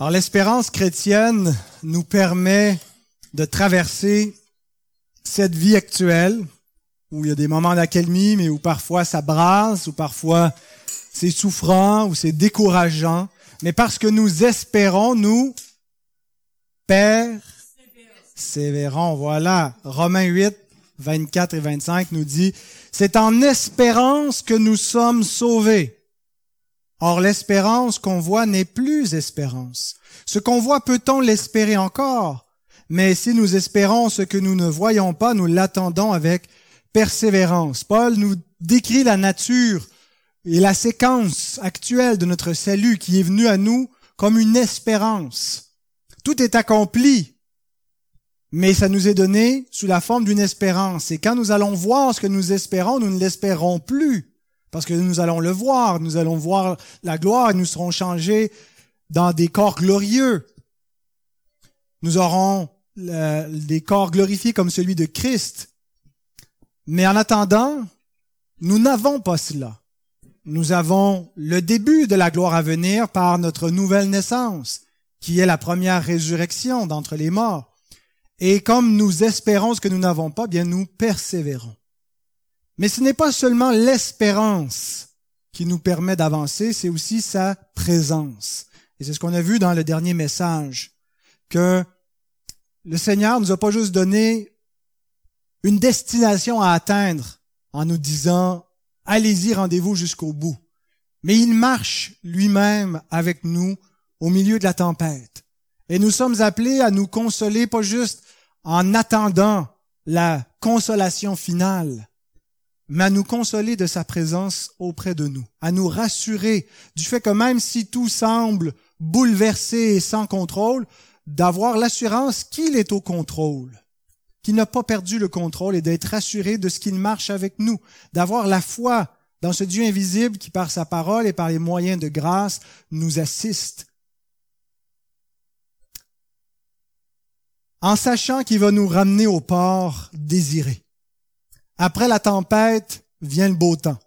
Alors l'espérance chrétienne nous permet de traverser cette vie actuelle où il y a des moments d'accalmie, mais où parfois ça brasse, où parfois c'est souffrant, où c'est décourageant. Mais parce que nous espérons, nous persévérons. Voilà. Romains 8, 24 et 25 nous dit, c'est en espérance que nous sommes sauvés. Or, l'espérance qu'on voit n'est plus espérance. Ce qu'on voit, peut-on l'espérer encore? Mais si nous espérons ce que nous ne voyons pas, nous l'attendons avec persévérance. Paul nous décrit la nature et la séquence actuelle de notre salut qui est venue à nous comme une espérance. Tout est accompli, mais ça nous est donné sous la forme d'une espérance. Et quand nous allons voir ce que nous espérons, nous ne l'espérons plus. Parce que nous allons le voir, nous allons voir la gloire et nous serons changés dans des corps glorieux. Nous aurons des corps glorifiés comme celui de Christ. Mais en attendant, nous n'avons pas cela. Nous avons le début de la gloire à venir par notre nouvelle naissance, qui est la première résurrection d'entre les morts. Et comme nous espérons ce que nous n'avons pas, bien nous persévérons. Mais ce n'est pas seulement l'espérance qui nous permet d'avancer, c'est aussi sa présence. Et c'est ce qu'on a vu dans le dernier message, que le Seigneur nous a pas juste donné une destination à atteindre en nous disant, allez-y, rendez-vous jusqu'au bout. Mais il marche lui-même avec nous au milieu de la tempête. Et nous sommes appelés à nous consoler, pas juste en attendant la consolation finale, mais à nous consoler de sa présence auprès de nous, à nous rassurer du fait que même si tout semble bouleversé et sans contrôle, d'avoir l'assurance qu'il est au contrôle, qu'il n'a pas perdu le contrôle et d'être rassuré de ce qu'il marche avec nous, d'avoir la foi dans ce Dieu invisible qui par sa parole et par les moyens de grâce nous assiste. En sachant qu'il va nous ramener au port désiré. Après la tempête vient le beau temps.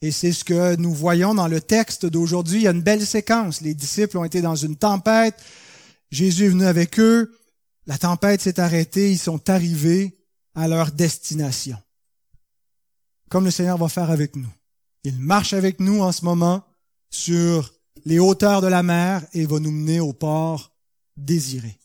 Et c'est ce que nous voyons dans le texte d'aujourd'hui. Il y a une belle séquence. Les disciples ont été dans une tempête. Jésus est venu avec eux. La tempête s'est arrêtée. Ils sont arrivés à leur destination. Comme le Seigneur va faire avec nous. Il marche avec nous en ce moment sur les hauteurs de la mer et va nous mener au port désiré.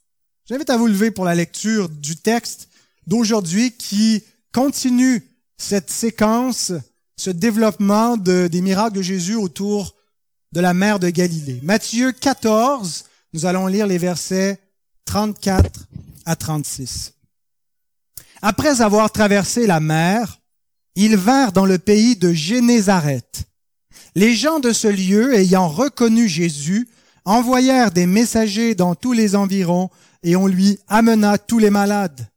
J'invite à vous lever pour la lecture du texte d'aujourd'hui qui continue cette séquence, ce développement de, des miracles de Jésus autour de la mer de Galilée. Matthieu 14, nous allons lire les versets 34 à 36. Après avoir traversé la mer, ils vinrent dans le pays de Génézareth. Les gens de ce lieu, ayant reconnu Jésus, envoyèrent des messagers dans tous les environs et on lui amena tous les malades.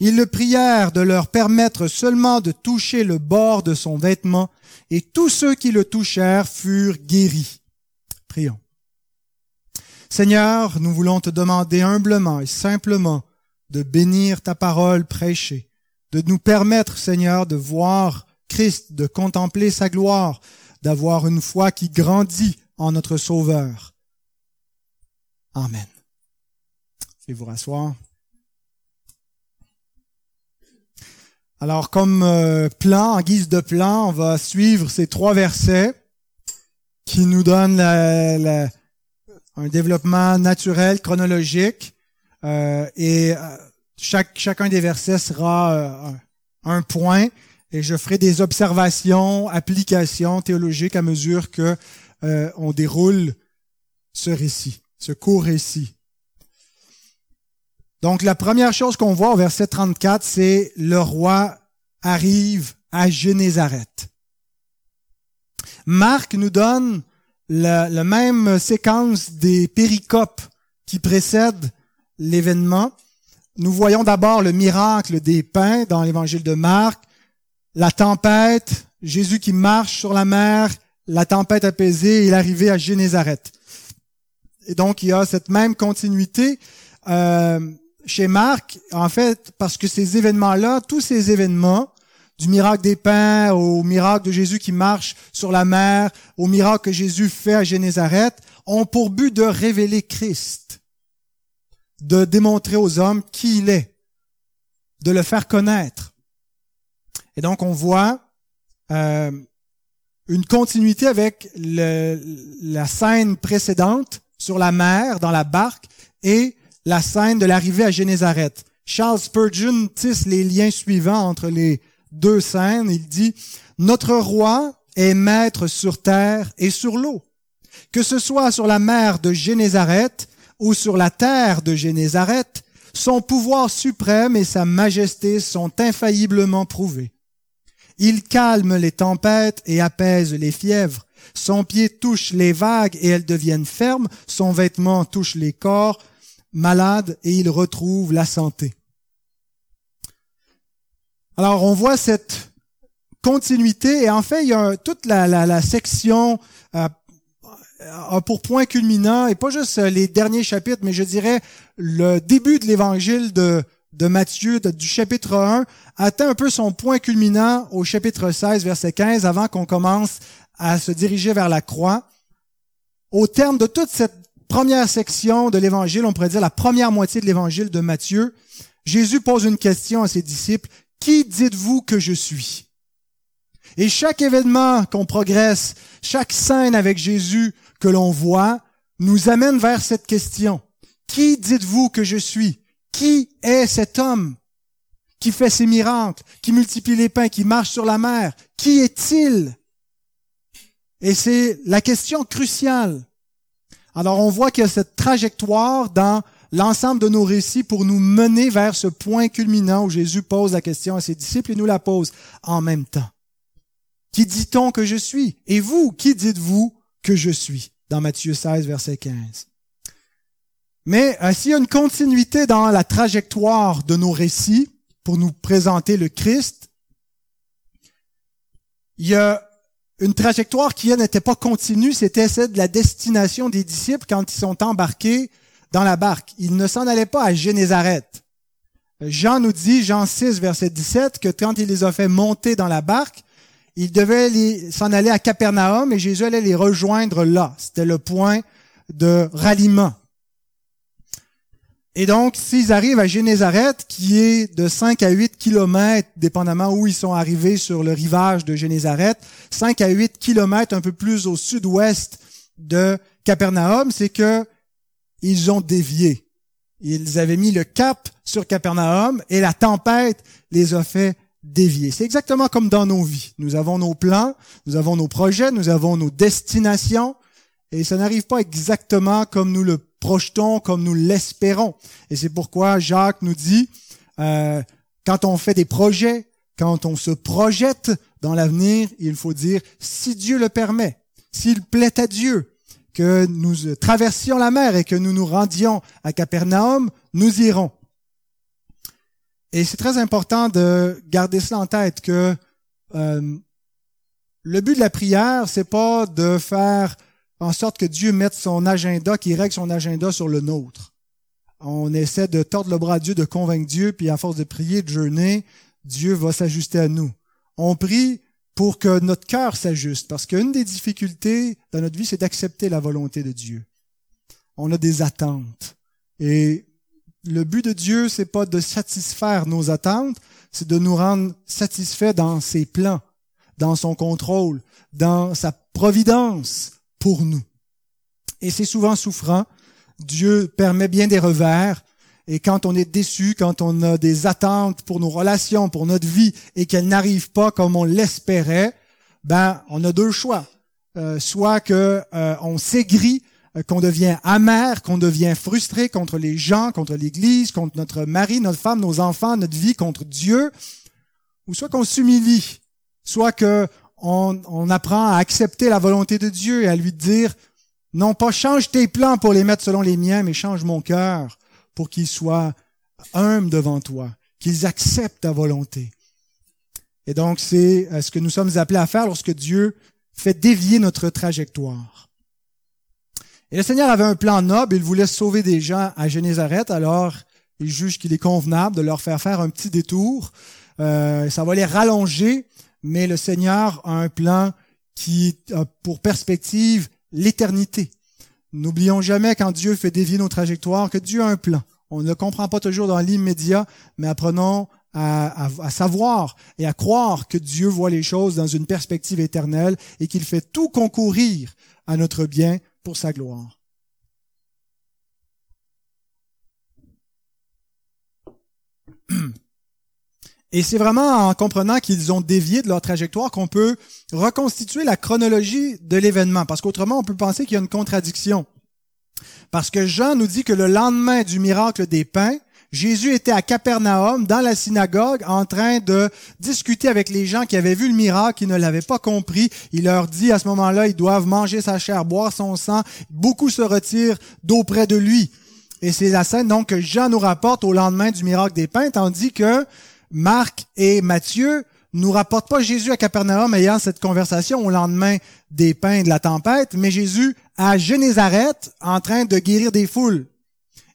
Ils le prièrent de leur permettre seulement de toucher le bord de son vêtement, et tous ceux qui le touchèrent furent guéris. Prions. Seigneur, nous voulons te demander humblement et simplement de bénir ta parole prêchée, de nous permettre, Seigneur, de voir Christ, de contempler sa gloire, d'avoir une foi qui grandit en notre Sauveur. Amen. Je vais vous rasseoir. Alors, comme euh, plan, en guise de plan, on va suivre ces trois versets qui nous donnent un développement naturel, chronologique, euh, et euh, chacun des versets sera un point, et je ferai des observations, applications théologiques à mesure que on déroule ce récit, ce court récit. Donc la première chose qu'on voit au verset 34, c'est le roi arrive à Génézareth. Marc nous donne la, même séquence des péricopes qui précèdent l'événement. Nous voyons d'abord le miracle des pains dans l'évangile de Marc, la tempête, Jésus qui marche sur la mer, la tempête apaisée et l'arrivée à Génézareth. Et donc il y a cette même continuité. Euh, chez Marc, en fait, parce que ces événements-là, tous ces événements, du miracle des pains au miracle de Jésus qui marche sur la mer, au miracle que Jésus fait à Génézareth, ont pour but de révéler Christ, de démontrer aux hommes qui il est, de le faire connaître. Et donc on voit euh, une continuité avec la scène précédente sur la mer, dans la barque, et la scène de l'arrivée à Génézareth. Charles Spurgeon tisse les liens suivants entre les deux scènes. Il dit, Notre roi est maître sur terre et sur l'eau. Que ce soit sur la mer de Génézareth ou sur la terre de Génézareth, son pouvoir suprême et sa majesté sont infailliblement prouvés. Il calme les tempêtes et apaise les fièvres. Son pied touche les vagues et elles deviennent fermes. Son vêtement touche les corps malades et il retrouve la santé. Alors on voit cette continuité et en fait il y a toute la, section euh, pour point culminant et pas juste les derniers chapitres, mais je dirais le début de l'évangile de, de Matthieu du chapitre 1 atteint un peu son point culminant au chapitre 16 verset 15 avant qu'on commence à se diriger vers la croix. Au terme de toute cette première section de l'évangile, on pourrait dire la première moitié de l'évangile de Matthieu, Jésus pose une question à ses disciples. Qui dites-vous que je suis? Et chaque événement qu'on progresse, chaque scène avec Jésus que l'on voit, nous amène vers cette question. Qui dites-vous que je suis? Qui est cet homme qui fait ces miracles, qui multiplie les pains, qui marche sur la mer? Qui est-il? Et c'est la question cruciale. Alors on voit qu'il y a cette trajectoire dans l'ensemble de nos récits pour nous mener vers ce point culminant où Jésus pose la question à ses disciples et nous la pose en même temps. Qui dit-on que je suis? Et vous, qui dites-vous que je suis? Dans Matthieu 16, verset 15. Mais euh, s'il y a une continuité dans la trajectoire de nos récits pour nous présenter le Christ, il y a une trajectoire qui n'était pas continue, c'était celle de la destination des disciples quand ils sont embarqués dans la barque. Ils ne s'en allaient pas à Génézareth. Jean nous dit, Jean 6, verset 17, que quand il les a fait monter dans la barque, ils devaient s'en aller à Capernaum et Jésus allait les rejoindre là. C'était le point de ralliement. Et donc, s'ils arrivent à Génézareth, qui est de 5 à 8 kilomètres, dépendamment où ils sont arrivés sur le rivage de Génézareth, 5 à 8 kilomètres un peu plus au sud-ouest de Capernaum, c'est que ils ont dévié. Ils avaient mis le cap sur Capernaum et la tempête les a fait dévier. C'est exactement comme dans nos vies. Nous avons nos plans, nous avons nos projets, nous avons nos destinations, et ça n'arrive pas exactement comme nous le projetons, comme nous l'espérons. Et c'est pourquoi Jacques nous dit, euh, quand on fait des projets, quand on se projette dans l'avenir, il faut dire, si Dieu le permet, s'il plaît à Dieu, que nous traversions la mer et que nous nous rendions à Capernaum, nous irons. Et c'est très important de garder cela en tête que euh, le but de la prière, c'est pas de faire en sorte que Dieu mette son agenda, qu'il règle son agenda sur le nôtre. On essaie de tordre le bras à Dieu, de convaincre Dieu, puis à force de prier, de jeûner, Dieu va s'ajuster à nous. On prie pour que notre cœur s'ajuste, parce qu'une des difficultés dans notre vie, c'est d'accepter la volonté de Dieu. On a des attentes. Et le but de Dieu, c'est pas de satisfaire nos attentes, c'est de nous rendre satisfaits dans ses plans, dans son contrôle, dans sa providence pour nous. Et c'est souvent souffrant. Dieu permet bien des revers. Et quand on est déçu, quand on a des attentes pour nos relations, pour notre vie, et qu'elles n'arrivent pas comme on l'espérait, ben, on a deux choix. Euh, soit que euh, on s'aigrit euh, qu'on devient amer, qu'on devient frustré contre les gens, contre l'Église, contre notre mari, notre femme, nos enfants, notre vie, contre Dieu, ou soit qu'on s'humilie, soit que on, apprend à accepter la volonté de Dieu et à lui dire, non pas change tes plans pour les mettre selon les miens, mais change mon cœur pour qu'ils soient humbles devant toi, qu'ils acceptent ta volonté. Et donc c'est euh, ce que nous sommes appelés à faire lorsque Dieu fait dévier notre trajectoire. Et le Seigneur avait un plan noble, il voulait sauver des gens à Génézareth, alors il juge qu'il est convenable de leur faire faire un petit détour. Euh, ça va les rallonger, mais le Seigneur a un plan qui a pour perspective l'éternité. N'oublions jamais quand Dieu fait dévier nos trajectoires que Dieu a un plan. On ne le comprend pas toujours dans l'immédiat, mais apprenons à, à, savoir et à croire que Dieu voit les choses dans une perspective éternelle et qu'il fait tout concourir à notre bien pour sa gloire. Et c'est vraiment en comprenant qu'ils ont dévié de leur trajectoire qu'on peut reconstituer la chronologie de l'événement. Parce qu'autrement, on peut penser qu'il y a une contradiction. Parce que Jean nous dit que le lendemain du miracle des pains, Jésus était à Capernaum, dans la synagogue, en train de discuter avec les gens qui avaient vu le miracle, qui ne l'avaient pas compris. Il leur dit à ce moment-là, ils doivent manger sa chair, boire son sang. Beaucoup se retirent d'auprès de lui. Et c'est la scène donc que Jean nous rapporte au lendemain du miracle des pains, tandis que Marc et Matthieu nous rapportent pas Jésus à Capernaum ayant cette conversation au lendemain des pains de la tempête, mais Jésus à Génézareth en train de guérir des foules.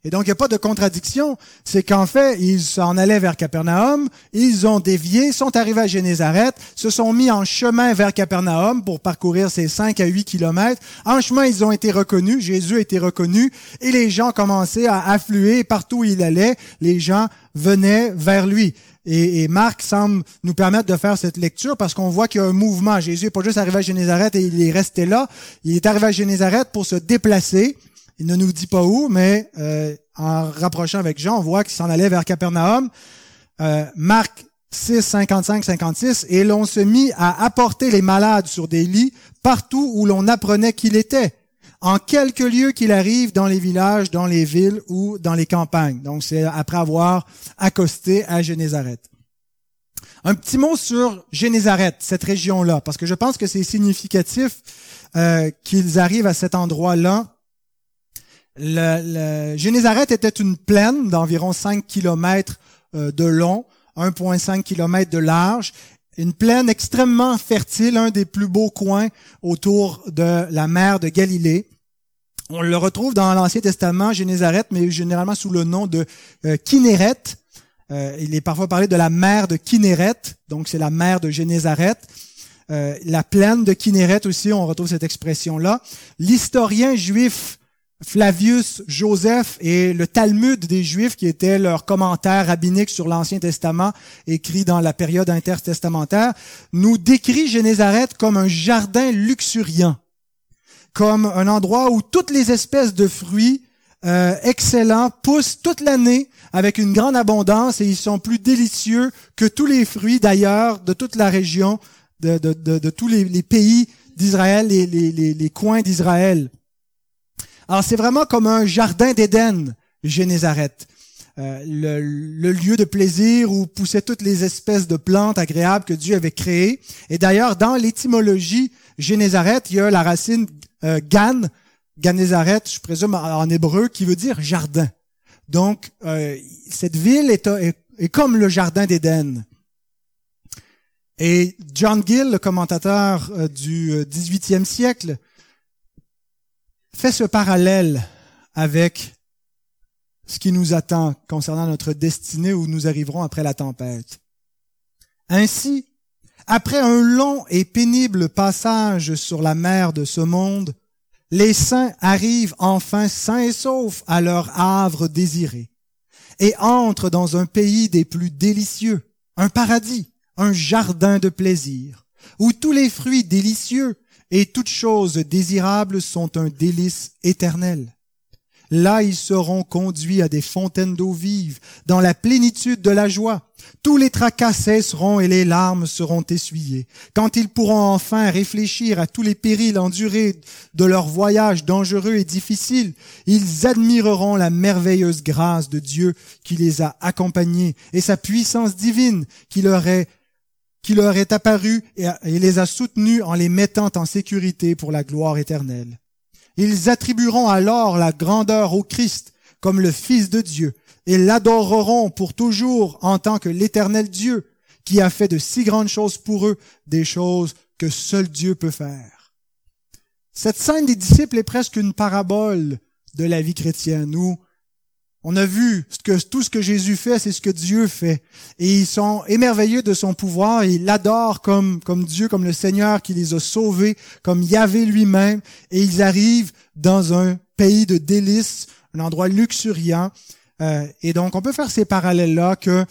Et donc, il n'y a pas de contradiction. C'est qu'en fait, ils s'en allaient vers Capernaum, ils ont dévié, sont arrivés à Génézareth, se sont mis en chemin vers Capernaum pour parcourir ces 5 à 8 kilomètres. En chemin, ils ont été reconnus, Jésus a été reconnu, et les gens commençaient à affluer partout où il allait. Les gens venaient vers lui. Et, Marc semble nous permettre de faire cette lecture parce qu'on voit qu'il y a un mouvement. Jésus n'est pas juste arrivé à Génézareth et il est resté là. Il est arrivé à Génézareth pour se déplacer. Il ne nous dit pas où, mais euh, en rapprochant avec Jean, on voit qu'il s'en allait vers Capernaum. Euh, Marc 6, 55, 56, et l'on se mit à apporter les malades sur des lits partout où l'on apprenait qu'il était en quelques lieux qu'il arrive dans les villages, dans les villes ou dans les campagnes. Donc c'est après avoir accosté à Génézareth. Un petit mot sur Génézareth, cette région-là, parce que je pense que c'est significatif euh, qu'ils arrivent à cet endroit-là. Le, le, Génézareth était une plaine d'environ 5 km euh, de long, 1,5 km de large, une plaine extrêmement fertile, un des plus beaux coins autour de la mer de Galilée. On le retrouve dans l'Ancien Testament, Génézareth, mais généralement sous le nom de euh, Kinéret. Euh, il est parfois parlé de la mer de Kinéret, donc c'est la mer de Génézareth. La plaine de Kinéret aussi, on retrouve cette expression-là. L'historien juif Flavius Joseph et le Talmud des Juifs, qui était leur commentaire rabbinique sur l'Ancien Testament, écrit dans la période intertestamentaire, nous décrit Génézareth comme un jardin luxuriant, comme un endroit où toutes les espèces de fruits euh, excellents poussent toute l'année avec une grande abondance et ils sont plus délicieux que tous les fruits d'ailleurs de toute la région, de, tous les, pays d'Israël, les, les coins d'Israël. Alors c'est vraiment comme un jardin d'Éden, Génézareth. Euh, le, lieu de plaisir où poussaient toutes les espèces de plantes agréables que Dieu avait créées. Et d'ailleurs, dans l'étymologie Génézareth, il y a la racine euh, Gan, Ganézareth, je présume en hébreu, qui veut dire jardin. Donc, euh, cette ville est, est, est, comme le jardin d'Éden. Et John Gill, le commentateur euh, du 18e euh, siècle, fait ce parallèle avec ce qui nous attend concernant notre destinée où nous arriverons après la tempête. Ainsi, après un long et pénible passage sur la mer de ce monde, les saints arrivent enfin sains et saufs à leur havre désiré et entrent dans un pays des plus délicieux, un paradis, un jardin de plaisir, où tous les fruits délicieux et toutes choses désirables sont un délice éternel. Là ils seront conduits à des fontaines d'eau vive, dans la plénitude de la joie. Tous les tracas cesseront et les larmes seront essuyées. Quand ils pourront enfin réfléchir à tous les périls endurés de leur voyage dangereux et difficile, ils admireront la merveilleuse grâce de Dieu qui les a accompagnés et sa puissance divine qui leur est qui leur est apparu et les a soutenus en les mettant en sécurité pour la gloire éternelle. Ils attribueront alors la grandeur au Christ comme le Fils de Dieu et l'adoreront pour toujours en tant que l'éternel Dieu qui a fait de si grandes choses pour eux, des choses que seul Dieu peut faire. Cette scène des disciples est presque une parabole de la vie chrétienne où On a vu que tout ce que Jésus fait, c'est ce que Dieu fait. Et ils sont émerveillés de son pouvoir. Ils l'adorent comme, comme Dieu, comme le Seigneur qui les a sauvés, comme Yahvé lui-même. Et ils arrivent dans un pays de délices, un endroit luxuriant. Euh, et donc, on peut faire ces parallèles-là que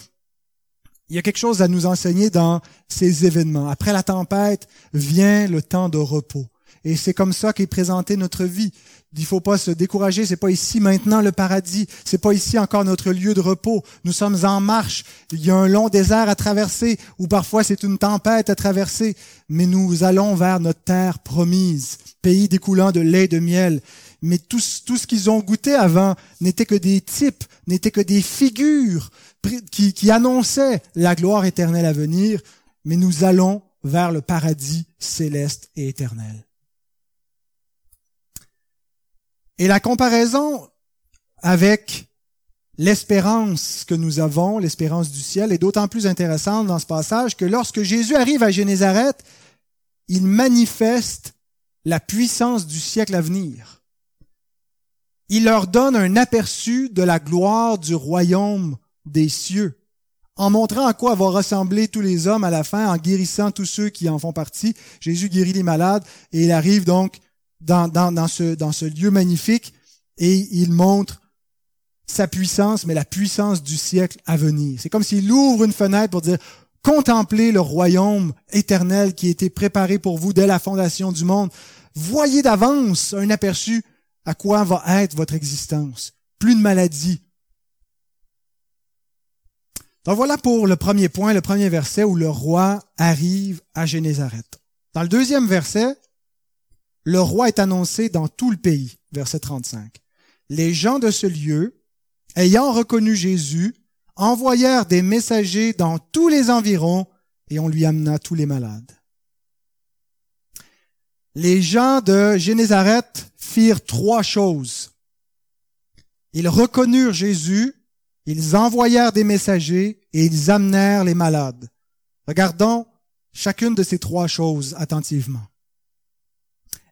il y a quelque chose à nous enseigner dans ces événements. Après la tempête vient le temps de repos. Et c'est comme ça qu'est présentée notre vie. Il faut pas se décourager. C'est pas ici maintenant le paradis. C'est pas ici encore notre lieu de repos. Nous sommes en marche. Il y a un long désert à traverser, ou parfois c'est une tempête à traverser. Mais nous allons vers notre terre promise, pays découlant de lait et de miel. Mais tout, ce qu'ils ont goûté avant n'était que des types, n'était que des figures qui annonçaient la gloire éternelle à venir. Mais nous allons vers le paradis céleste et éternel. Et la comparaison avec l'espérance que nous avons, l'espérance du ciel, est d'autant plus intéressante dans ce passage que lorsque Jésus arrive à Génézareth, il manifeste la puissance du siècle à venir. Il leur donne un aperçu de la gloire du royaume des cieux, en montrant à quoi vont ressembler tous les hommes à la fin, en guérissant tous ceux qui en font partie. Jésus guérit les malades et il arrive donc dans, dans, ce, dans ce lieu magnifique et il montre sa puissance, mais la puissance du siècle à venir. C'est comme s'il ouvre une fenêtre pour dire, contemplez le royaume éternel qui a été préparé pour vous dès la fondation du monde. Voyez d'avance un aperçu à quoi va être votre existence. Plus de maladies. Donc voilà pour le premier point, le premier verset où le roi arrive à Génézareth. Dans le deuxième verset, le roi est annoncé dans tout le pays. Verset 35. Les gens de ce lieu, ayant reconnu Jésus, envoyèrent des messagers dans tous les environs et on lui amena tous les malades. Les gens de Génézareth firent trois choses. Ils reconnurent Jésus, ils envoyèrent des messagers et ils amenèrent les malades. Regardons chacune de ces trois choses attentivement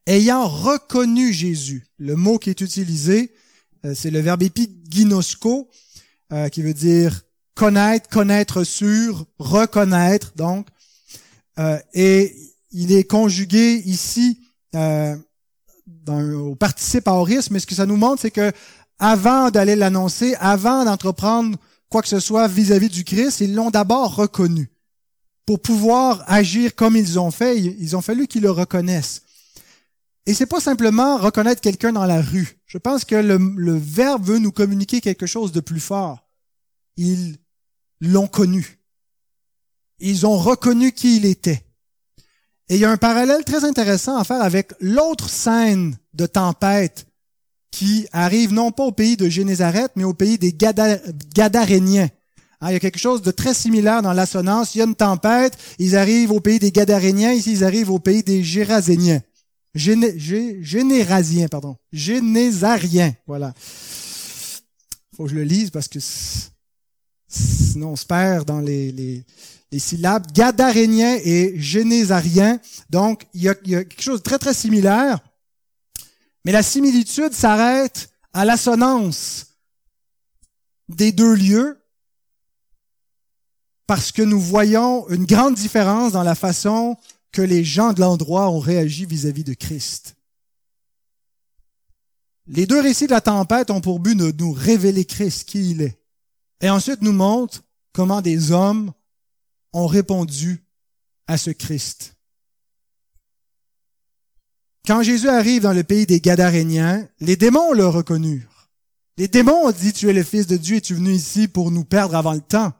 ayant reconnu Jésus. Le mot qui est utilisé, euh, c'est le verbe épiginosko, euh, qui veut dire connaître, connaître sur, reconnaître, donc. Euh, et il est conjugué ici au participe aoriste, mais ce que ça nous montre, c'est que avant d'aller l'annoncer, avant d'entreprendre quoi que ce soit vis-à-vis -vis du Christ, ils l'ont d'abord reconnu. Pour pouvoir agir comme ils ont fait, ils ont fallu qu'ils le reconnaissent. Et c'est pas simplement reconnaître quelqu'un dans la rue. Je pense que le, le, verbe veut nous communiquer quelque chose de plus fort. Ils l'ont connu. Ils ont reconnu qui il était. Et il y a un parallèle très intéressant à faire avec l'autre scène de tempête qui arrive non pas au pays de Génézareth, mais au pays des Gadaréniens. Hein, il y a quelque chose de très similaire dans l'assonance. Il y a une tempête, ils arrivent au pays des Gadaréniens, ici ils arrivent au pays des Géraséniens. Géné, générasien, pardon. Génésarien, voilà. Faut que je le lise parce que sinon on se perd dans les, syllabes. Gadarénien et génésarien. Donc, il y, il y a quelque chose de très, très similaire. Mais la similitude s'arrête à l'assonance des deux lieux parce que nous voyons une grande différence dans la façon que les gens de l'endroit ont réagi vis-à-vis de Christ. Les deux récits de la tempête ont pour but de nous révéler Christ, qui il est, et ensuite nous montrent comment des hommes ont répondu à ce Christ. Quand Jésus arrive dans le pays des Gadaréniens, les démons le reconnurent. Les démons ont dit, tu es le Fils de Dieu et tu es venu ici pour nous perdre avant le temps.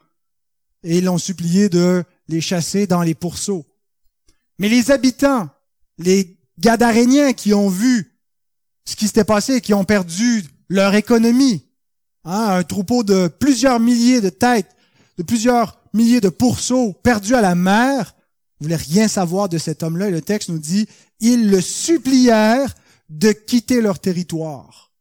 Et ils l'ont supplié de les chasser dans les pourceaux. Mais les habitants, les Gadaréniens qui ont vu ce qui s'était passé, qui ont perdu leur économie, hein, un troupeau de plusieurs milliers de têtes, de plusieurs milliers de pourceaux perdus à la mer, ne voulaient rien savoir de cet homme-là. Et le texte nous dit, ils le supplièrent de quitter leur territoire.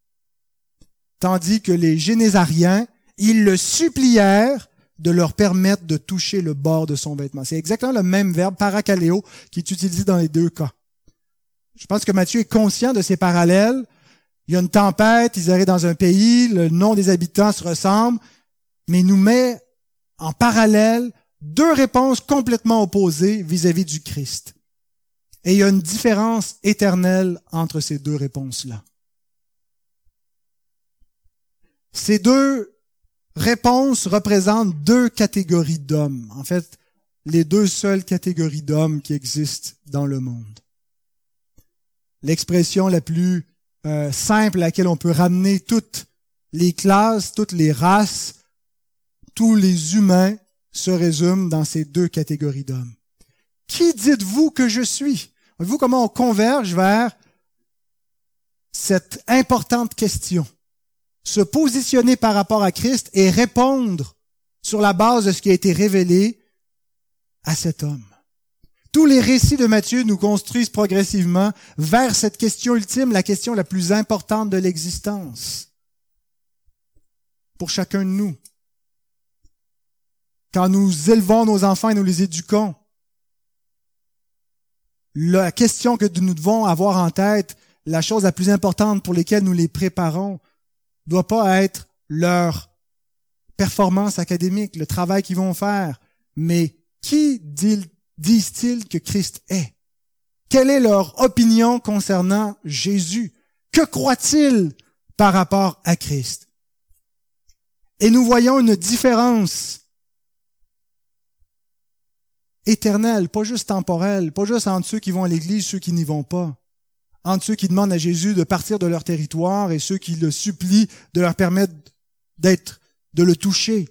Tandis que les Génésariens, ils le supplièrent de leur permettre de toucher le bord de son vêtement. C'est exactement le même verbe, paracaléo, qui est utilisé dans les deux cas. Je pense que Matthieu est conscient de ces parallèles. Il y a une tempête, ils arrivent dans un pays, le nom des habitants se ressemble, mais il nous met en parallèle deux réponses complètement opposées vis-à-vis du Christ. Et il y a une différence éternelle entre ces deux réponses-là. Ces deux réponses représentent deux catégories d'hommes. En fait, les deux seules catégories d'hommes qui existent dans le monde. L'expression la plus euh, simple à laquelle on peut ramener toutes les classes, toutes les races, tous les humains se résument dans ces deux catégories d'hommes. Qui dites-vous que je suis? Voyez-vous comment on converge vers cette importante question? Se positionner par rapport à Christ et répondre sur la base de ce qui a été révélé à cet homme. Tous les récits de Matthieu nous construisent progressivement vers cette question ultime, la question la plus importante de l'existence. Pour chacun de nous. Quand nous élevons nos enfants et nous les éduquons, la question que nous devons avoir en tête, la chose la plus importante pour laquelle nous les préparons, doit pas être leur performance académique, le travail qu'ils vont faire, mais qui disent-ils que Christ est? Quelle est leur opinion concernant Jésus? Que croient-ils par rapport à Christ? Et nous voyons une différence éternelle, pas juste temporelle, pas juste entre ceux qui vont à l'église, ceux qui n'y vont pas, entre ceux qui demandent à Jésus de partir de leur territoire et ceux qui le supplient de leur permettre d'être, de le toucher.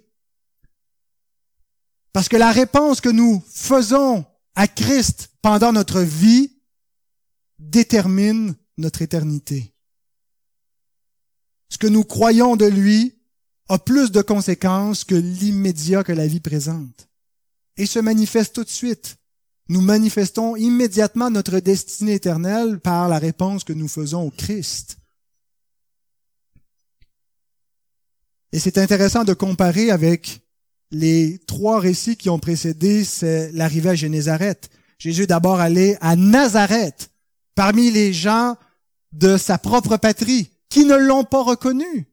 Parce que la réponse que nous faisons à Christ pendant notre vie détermine notre éternité. Ce que nous croyons de lui a plus de conséquences que l'immédiat que la vie présente. Et se manifeste tout de suite. Nous manifestons immédiatement notre destinée éternelle par la réponse que nous faisons au Christ. Et c'est intéressant de comparer avec les trois récits qui ont précédé, l'arrivée à Génézareth. Jésus est d'abord allé à Nazareth, parmi les gens de sa propre patrie, qui ne l'ont pas reconnu,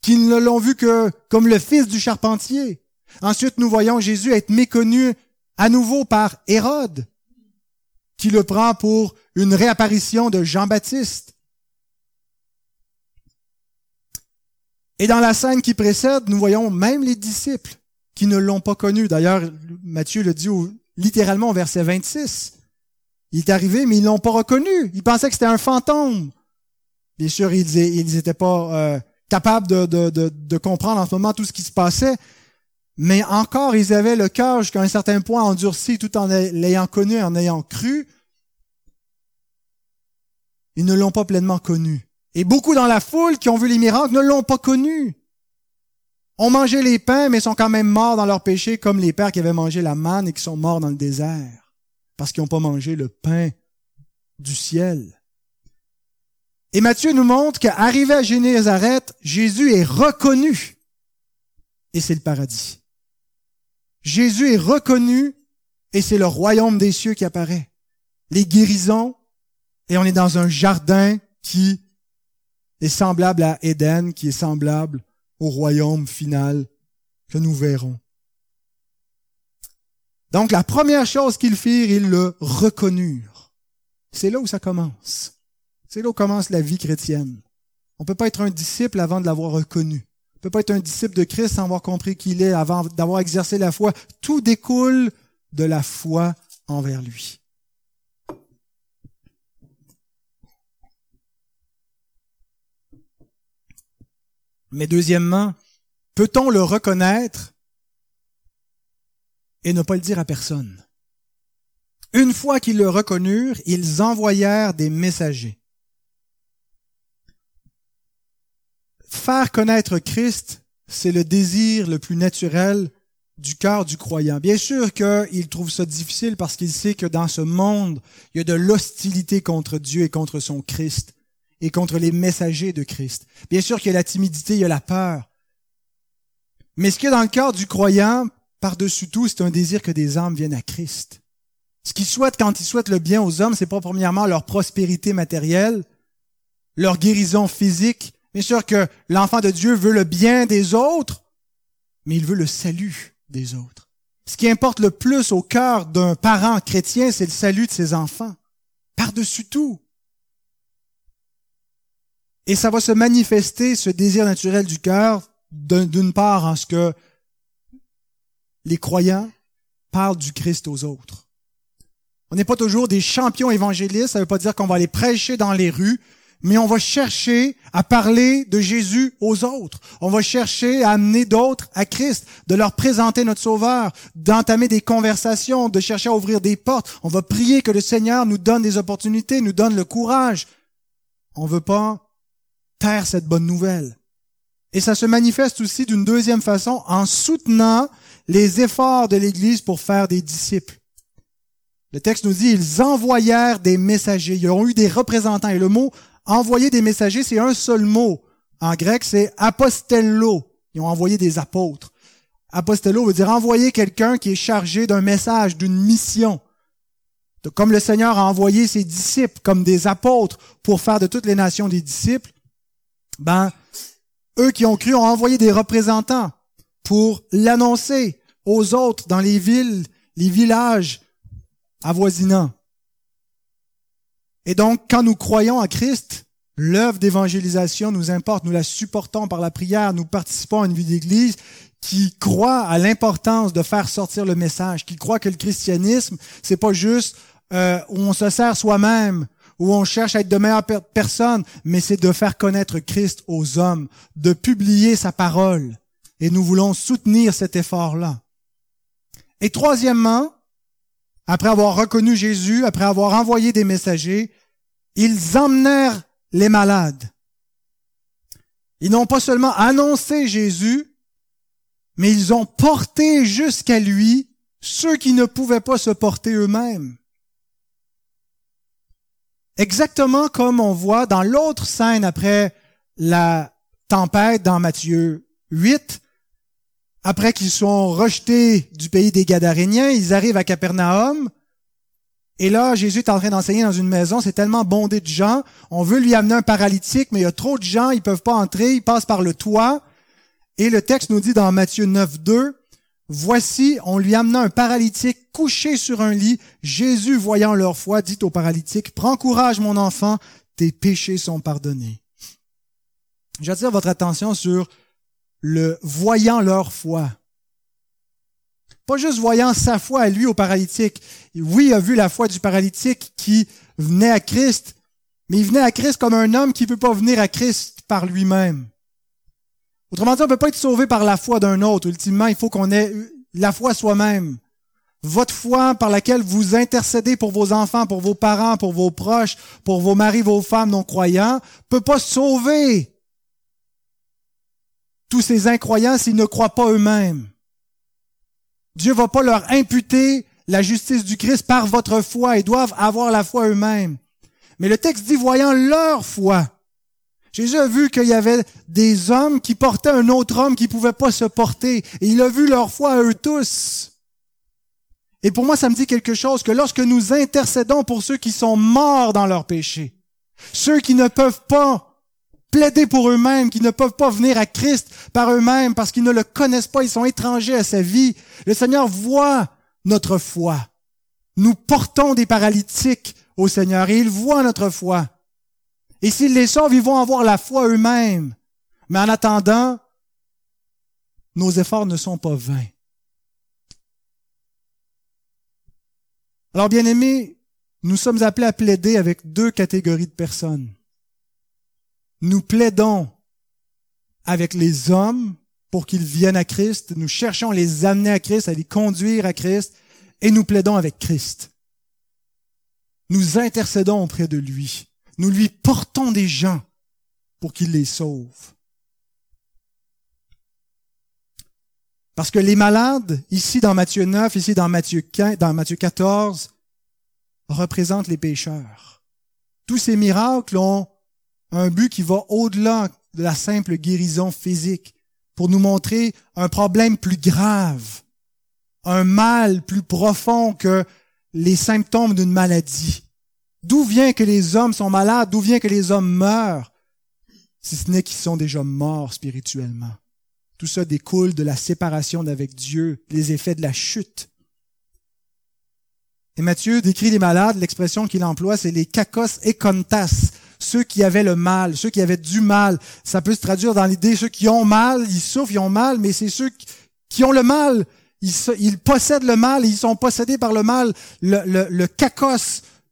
qui ne l'ont vu que comme le fils du charpentier. Ensuite, nous voyons Jésus être méconnu à nouveau par Hérode, qui le prend pour une réapparition de Jean-Baptiste. Et dans la scène qui précède, nous voyons même les disciples qui ne l'ont pas connu. D'ailleurs, Matthieu le dit littéralement au verset 26. Il est arrivé, mais ils l'ont pas reconnu. Ils pensaient que c'était un fantôme. Bien sûr, ils n'étaient pas euh, capables de, comprendre en ce moment tout ce qui se passait. Mais encore, ils avaient le cœur jusqu'à un certain point endurci tout en l'ayant connu, en ayant cru. Ils ne l'ont pas pleinement connu. Et beaucoup dans la foule qui ont vu les miracles ne l'ont pas connu. Ont mangé les pains, mais sont quand même morts dans leur péché, comme les pères qui avaient mangé la manne et qui sont morts dans le désert, parce qu'ils n'ont pas mangé le pain du ciel. Et Matthieu nous montre qu'arrivé à Génézareth, Jésus est reconnu. Et c'est le paradis. Jésus est reconnu et c'est le royaume des cieux qui apparaît. Les guérisons, et on est dans un jardin qui est semblable à Éden, qui est semblable au royaume final que nous verrons. Donc la première chose qu'ils firent, ils le reconnurent. C'est là où ça commence. C'est là où commence la vie chrétienne. On ne peut pas être un disciple avant de l'avoir reconnu. Ne peut pas être un disciple de Christ sans avoir compris qui il est, avant d'avoir exercé la foi. Tout découle de la foi envers lui. Mais deuxièmement, peut-on le reconnaître et ne pas le dire à personne? Une fois qu'ils le reconnurent, ils envoyèrent des messagers. Faire connaître Christ, c'est le désir le plus naturel du cœur du croyant. Bien sûr qu'il trouve ça difficile parce qu'il sait que dans ce monde, il y a de l'hostilité contre Dieu et contre son Christ et contre les messagers de Christ. Bien sûr qu'il y a la timidité, il y a la peur. Mais ce qu'il y a dans le cœur du croyant, par-dessus tout, c'est un désir que des âmes viennent à Christ. Ce qu'il souhaite quand il souhaite le bien aux hommes, c'est pas premièrement leur prospérité matérielle, leur guérison physique. Bien sûr que l'enfant de Dieu veut le bien des autres, mais il veut le salut des autres. Ce qui importe le plus au cœur d'un parent chrétien, c'est le salut de ses enfants. Par-dessus tout. Et ça va se manifester, ce désir naturel du cœur, d'une part en ce que les croyants parlent du Christ aux autres. On n'est pas toujours des champions évangélistes, ça ne veut pas dire qu'on va aller prêcher dans les rues, mais on va chercher à parler de Jésus aux autres. On va chercher à amener d'autres à Christ, de leur présenter notre Sauveur, d'entamer des conversations, de chercher à ouvrir des portes. On va prier que le Seigneur nous donne des opportunités, nous donne le courage. On veut pas taire cette bonne nouvelle. Et ça se manifeste aussi d'une deuxième façon en soutenant les efforts de l'Église pour faire des disciples. Le texte nous dit, ils envoyèrent des messagers, ils ont eu des représentants. Et le mot envoyer des messagers, c'est un seul mot. En grec, c'est apostello. Ils ont envoyé des apôtres. Apostello veut dire envoyer quelqu'un qui est chargé d'un message, d'une mission. Comme le Seigneur a envoyé ses disciples comme des apôtres pour faire de toutes les nations des disciples, ben, eux qui ont cru ont envoyé des représentants pour l'annoncer aux autres dans les villes, les villages avoisinants. Et donc, quand nous croyons à Christ, l'œuvre d'évangélisation nous importe, nous la supportons par la prière, nous participons à une vie d'église qui croit à l'importance de faire sortir le message, qui croit que le christianisme, c'est pas juste euh, où on se sert soi-même, où on cherche à être de meilleures personnes, mais c'est de faire connaître Christ aux hommes, de publier sa parole. Et nous voulons soutenir cet effort-là. Et troisièmement, après avoir reconnu Jésus, après avoir envoyé des messagers, ils emmenèrent les malades. Ils n'ont pas seulement annoncé Jésus, mais ils ont porté jusqu'à lui ceux qui ne pouvaient pas se porter eux-mêmes. Exactement comme on voit dans l'autre scène après la tempête dans Matthieu 8, après qu'ils sont rejetés du pays des Gadaréniens, ils arrivent à Capernaum. Et là, Jésus est en train d'enseigner dans une maison, c'est tellement bondé de gens. On veut lui amener un paralytique, mais il y a trop de gens, ils peuvent pas entrer, ils passent par le toit. Et le texte nous dit dans Matthieu 9, 2, Voici, on lui amena un paralytique couché sur un lit. Jésus, voyant leur foi, dit au paralytique, Prends courage, mon enfant, tes péchés sont pardonnés. J'attire votre attention sur le voyant leur foi. Pas juste voyant sa foi à lui au paralytique. Oui, il a vu la foi du paralytique qui venait à Christ, mais il venait à Christ comme un homme qui ne peut pas venir à Christ par lui-même. Autrement dit, on ne peut pas être sauvé par la foi d'un autre. Ultimement, il faut qu'on ait la foi soi-même. Votre foi par laquelle vous intercédez pour vos enfants, pour vos parents, pour vos proches, pour vos maris, vos femmes non croyants, peut pas sauver tous ces incroyants s'ils ne croient pas eux-mêmes. Dieu va pas leur imputer la justice du Christ par votre foi. Ils doivent avoir la foi eux-mêmes. Mais le texte dit, voyant leur foi. Jésus a vu qu'il y avait des hommes qui portaient un autre homme qui ne pouvait pas se porter. Et il a vu leur foi à eux tous. Et pour moi, ça me dit quelque chose que lorsque nous intercédons pour ceux qui sont morts dans leur péché, ceux qui ne peuvent pas plaider pour eux-mêmes, qui ne peuvent pas venir à Christ par eux-mêmes parce qu'ils ne le connaissent pas, ils sont étrangers à sa vie. Le Seigneur voit notre foi. Nous portons des paralytiques au Seigneur et il voit notre foi. Et s'ils les sauvent, ils vont avoir la foi eux-mêmes. Mais en attendant, nos efforts ne sont pas vains. Alors, bien aimés, nous sommes appelés à plaider avec deux catégories de personnes nous plaidons avec les hommes pour qu'ils viennent à Christ, nous cherchons à les amener à Christ, à les conduire à Christ, et nous plaidons avec Christ. Nous intercédons auprès de lui. Nous lui portons des gens pour qu'il les sauve. Parce que les malades, ici dans Matthieu 9, ici dans Matthieu 15, dans Matthieu 14, représentent les pécheurs. Tous ces miracles ont un but qui va au-delà de la simple guérison physique, pour nous montrer un problème plus grave, un mal plus profond que les symptômes d'une maladie. D'où vient que les hommes sont malades? D'où vient que les hommes meurent? Si ce n'est qu'ils sont déjà morts spirituellement. Tout ça découle de la séparation d'avec Dieu, les effets de la chute. Et Matthieu décrit les malades, l'expression qu'il emploie, c'est les kakos ekontas, ceux qui avaient le mal, ceux qui avaient du mal. Ça peut se traduire dans l'idée, ceux qui ont mal, ils souffrent, ils ont mal, mais c'est ceux qui ont le mal. Ils, possèdent le mal, ils sont possédés par le mal. Le, le, le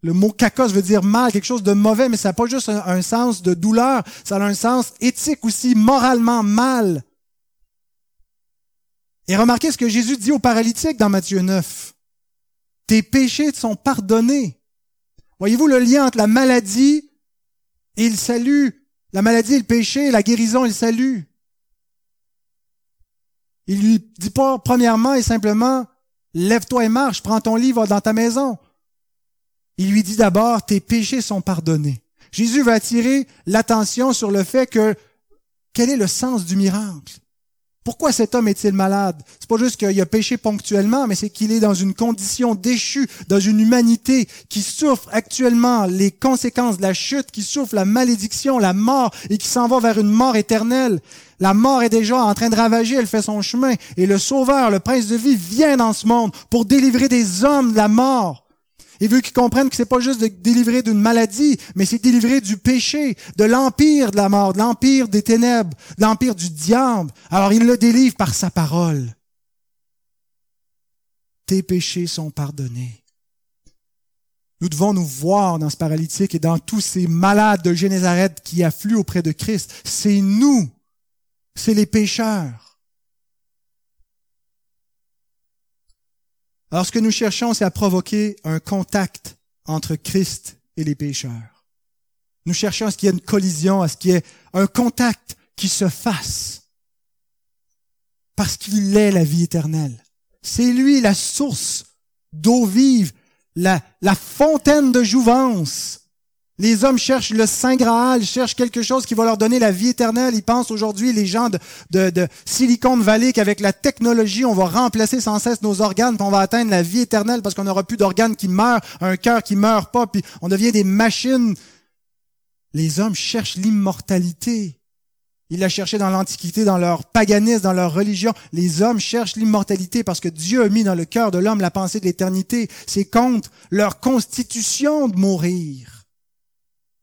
le mot kakos veut dire mal, quelque chose de mauvais, mais ça n'a pas juste un, sens de douleur, ça a un sens éthique aussi, moralement mal. Et remarquez ce que Jésus dit aux paralytiques dans Matthieu 9. Tes péchés te sont pardonnés. Voyez-vous le lien entre la maladie et le salut? La maladie et le péché, la guérison et le salut. Il lui dit pas premièrement et simplement, lève-toi et marche, prends ton va dans ta maison. Il lui dit d'abord, tes péchés sont pardonnés. Jésus va attirer l'attention sur le fait que, quel est le sens du miracle? Pourquoi cet homme est-il malade? C'est pas juste qu'il a péché ponctuellement, mais c'est qu'il est dans une condition déchue, dans une humanité qui souffre actuellement les conséquences de la chute, qui souffre la malédiction, la mort, et qui s'en va vers une mort éternelle. La mort est déjà en train de ravager, elle fait son chemin, et le Sauveur, le Prince de vie, vient dans ce monde pour délivrer des hommes de la mort. Il veut qu'ils comprennent que c'est pas juste de délivrer d'une maladie, mais c'est délivrer du péché, de l'empire de la mort, de l'empire des ténèbres, de l'empire du diable. Alors il le délivre par sa parole. Tes péchés sont pardonnés. Nous devons nous voir dans ce paralytique et dans tous ces malades de Génézareth qui affluent auprès de Christ. C'est nous, c'est les pécheurs. Alors ce que nous cherchons, c'est à provoquer un contact entre Christ et les pécheurs. Nous cherchons à ce qu'il y ait une collision, à ce qu'il y ait un contact qui se fasse. Parce qu'il est la vie éternelle. C'est lui la source d'eau vive, la, la fontaine de jouvence. Les hommes cherchent le Saint Graal, cherchent quelque chose qui va leur donner la vie éternelle. Ils pensent aujourd'hui, les gens de, de, Silicon Valley, qu'avec la technologie, on va remplacer sans cesse nos organes, puis on va atteindre la vie éternelle parce qu'on n'aura plus d'organes qui meurent, un cœur qui meurt pas, puis on devient des machines. Les hommes cherchent l'immortalité. Ils la cherchaient dans l'Antiquité, dans leur paganisme, dans leur religion. Les hommes cherchent l'immortalité parce que Dieu a mis dans le cœur de l'homme la pensée de l'éternité. C'est contre leur constitution de mourir.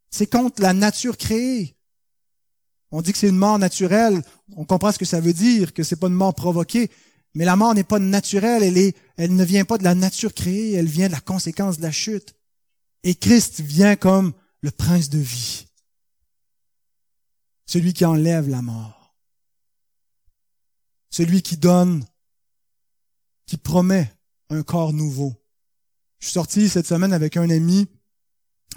C'est contre la nature créée. On dit que c'est une mort naturelle. On comprend ce que ça veut dire, que c'est pas une mort provoquée. Mais la mort n'est pas naturelle. Elle est, elle ne vient pas de la nature créée. Elle vient de la conséquence de la chute. Et Christ vient comme le prince de vie. Celui qui enlève la mort. Celui qui donne, qui promet un corps nouveau. Je suis sorti cette semaine avec un ami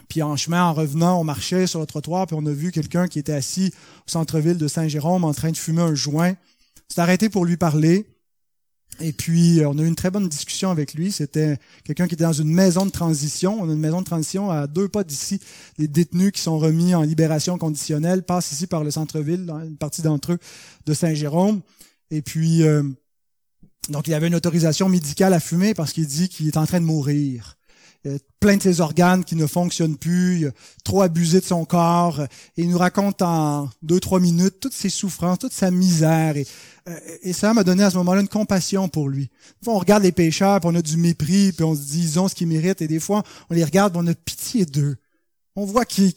puis en chemin, en revenant, on marchait sur le trottoir, puis on a vu quelqu'un qui était assis au centre-ville de Saint-Jérôme en train de fumer un joint. s'est arrêté pour lui parler. Et puis, euh, on a eu une très bonne discussion avec lui. C'était quelqu'un qui était dans une maison de transition. On a une maison de transition à deux pas d'ici. Les détenus qui sont remis en libération conditionnelle passent ici par le centre-ville, une partie d'entre eux de Saint-Jérôme. Et puis, euh, donc, il avait une autorisation médicale à fumer parce qu'il dit qu'il est en train de mourir plein de ses organes qui ne fonctionnent plus, trop abusé de son corps. Et il nous raconte en deux, trois minutes toutes ses souffrances, toute sa misère. Et, euh, et ça m'a donné à ce moment-là une compassion pour lui. on regarde les pécheurs, puis on a du mépris, puis on se dit, ils ont ce qu'ils méritent. Et des fois, on les regarde, on a pitié d'eux. On voit qu'ils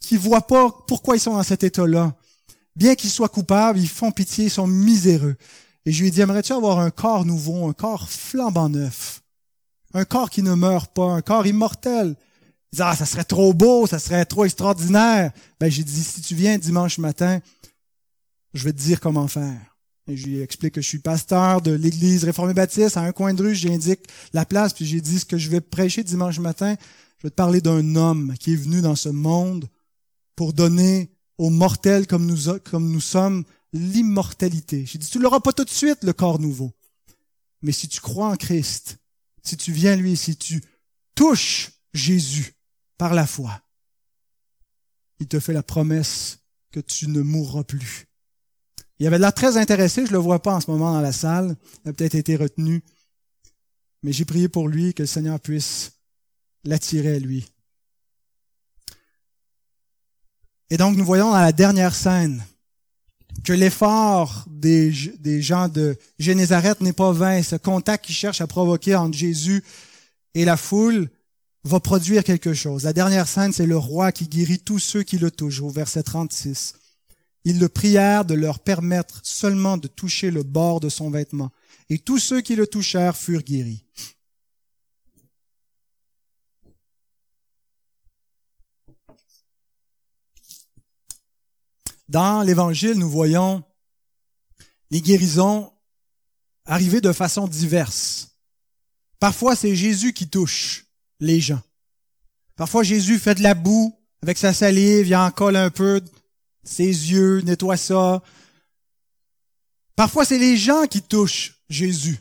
qu'ils voient pas pourquoi ils sont dans cet état-là. Bien qu'ils soient coupables, ils font pitié, ils sont miséreux. Et je lui ai dit, aimerais-tu avoir un corps nouveau, un corps flambant neuf? Un corps qui ne meurt pas, un corps immortel. Il dit, ah, ça serait trop beau, ça serait trop extraordinaire. Ben, j'ai dit, si tu viens dimanche matin, je vais te dire comment faire. Et je lui explique que je suis pasteur de l'église réformée baptiste. À un coin de rue, j'indique la place, puis j'ai dit ce que je vais prêcher dimanche matin. Je vais te parler d'un homme qui est venu dans ce monde pour donner aux mortels comme nous, comme nous sommes l'immortalité. J'ai dit, tu l'auras pas tout de suite, le corps nouveau. Mais si tu crois en Christ, si tu viens à lui, si tu touches Jésus par la foi, il te fait la promesse que tu ne mourras plus. Il y avait l'air très intéressé, je ne le vois pas en ce moment dans la salle, il a peut-être été retenu, mais j'ai prié pour lui que le Seigneur puisse l'attirer à lui. Et donc nous voyons dans la dernière scène que l'effort des, gens de Génézareth n'est pas vain. Ce contact qu'ils cherchent à provoquer entre Jésus et la foule va produire quelque chose. La dernière scène, c'est le roi qui guérit tous ceux qui le touchent, au verset 36. Ils le prièrent de leur permettre seulement de toucher le bord de son vêtement, et tous ceux qui le touchèrent furent guéris. Dans l'Évangile, nous voyons les guérisons arriver de façon diverse. Parfois, c'est Jésus qui touche les gens. Parfois, Jésus fait de la boue avec sa salive, il en colle un peu, ses yeux, nettoie ça. Parfois, c'est les gens qui touchent Jésus.